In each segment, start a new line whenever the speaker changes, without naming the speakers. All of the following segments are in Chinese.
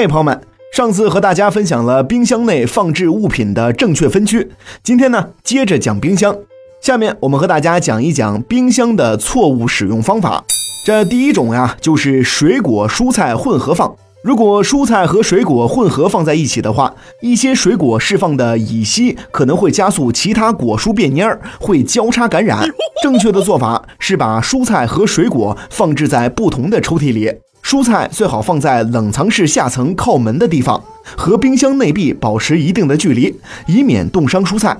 嘿，朋友们，上次和大家分享了冰箱内放置物品的正确分区，今天呢接着讲冰箱。下面我们和大家讲一讲冰箱的错误使用方法。这第一种呀，就是水果蔬菜混合放。如果蔬菜和水果混合放在一起的话，一些水果释放的乙烯可能会加速其他果蔬变蔫儿，会交叉感染。正确的做法是把蔬菜和水果放置在不同的抽屉里。蔬菜最好放在冷藏室下层靠门的地方，和冰箱内壁保持一定的距离，以免冻伤蔬菜。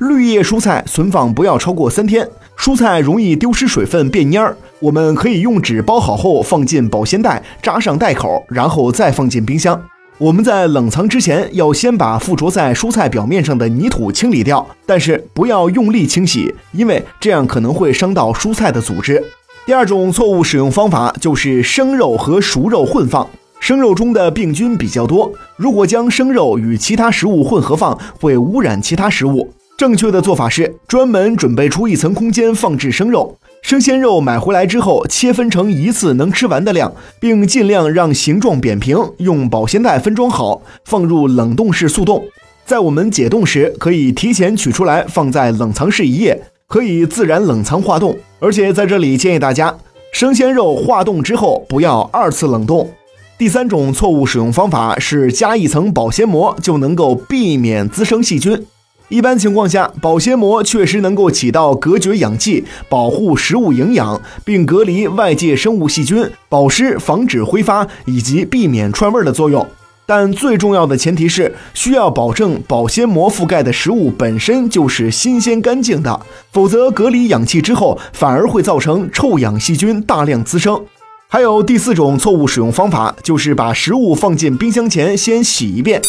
绿叶蔬菜存放不要超过三天，蔬菜容易丢失水分变蔫儿。我们可以用纸包好后放进保鲜袋，扎上袋口，然后再放进冰箱。我们在冷藏之前要先把附着在蔬菜表面上的泥土清理掉，但是不要用力清洗，因为这样可能会伤到蔬菜的组织。第二种错误使用方法就是生肉和熟肉混放，生肉中的病菌比较多，如果将生肉与其他食物混合放，会污染其他食物。正确的做法是专门准备出一层空间放置生肉。生鲜肉买回来之后，切分成一次能吃完的量，并尽量让形状扁平，用保鲜袋分装好，放入冷冻室速冻。在我们解冻时，可以提前取出来放在冷藏室一夜。可以自然冷藏化冻，而且在这里建议大家，生鲜肉化冻之后不要二次冷冻。第三种错误使用方法是加一层保鲜膜就能够避免滋生细菌。一般情况下，保鲜膜确实能够起到隔绝氧气、保护食物营养，并隔离外界生物细菌、保湿、防止挥发以及避免串味的作用。但最重要的前提是需要保证保鲜膜覆盖的食物本身就是新鲜干净的，否则隔离氧气之后反而会造成臭氧细菌大量滋生。还有第四种错误使用方法，就是把食物放进冰箱前先洗一遍。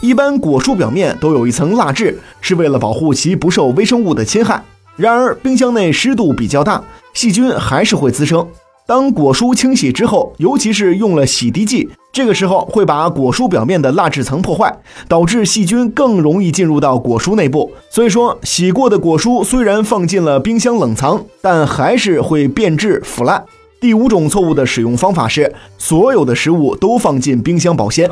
一般果蔬表面都有一层蜡质，是为了保护其不受微生物的侵害。然而冰箱内湿度比较大，细菌还是会滋生。当果蔬清洗之后，尤其是用了洗涤剂。这个时候会把果蔬表面的蜡质层破坏，导致细菌更容易进入到果蔬内部。所以说，洗过的果蔬虽然放进了冰箱冷藏，但还是会变质腐烂。第五种错误的使用方法是，所有的食物都放进冰箱保鲜。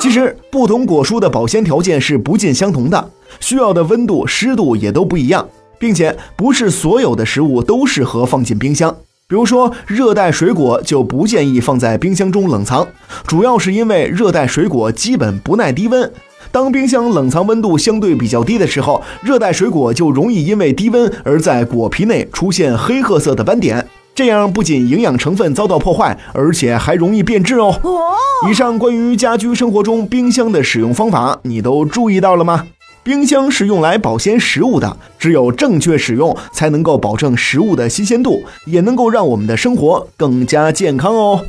其实，不同果蔬的保鲜条件是不尽相同的，需要的温度、湿度也都不一样，并且不是所有的食物都适合放进冰箱。比如说，热带水果就不建议放在冰箱中冷藏，主要是因为热带水果基本不耐低温。当冰箱冷藏温度相对比较低的时候，热带水果就容易因为低温而在果皮内出现黑褐色的斑点，这样不仅营养成分遭到破坏，而且还容易变质哦。以上关于家居生活中冰箱的使用方法，你都注意到了吗？冰箱是用来保鲜食物的，只有正确使用，才能够保证食物的新鲜度，也能够让我们的生活更加健康哦。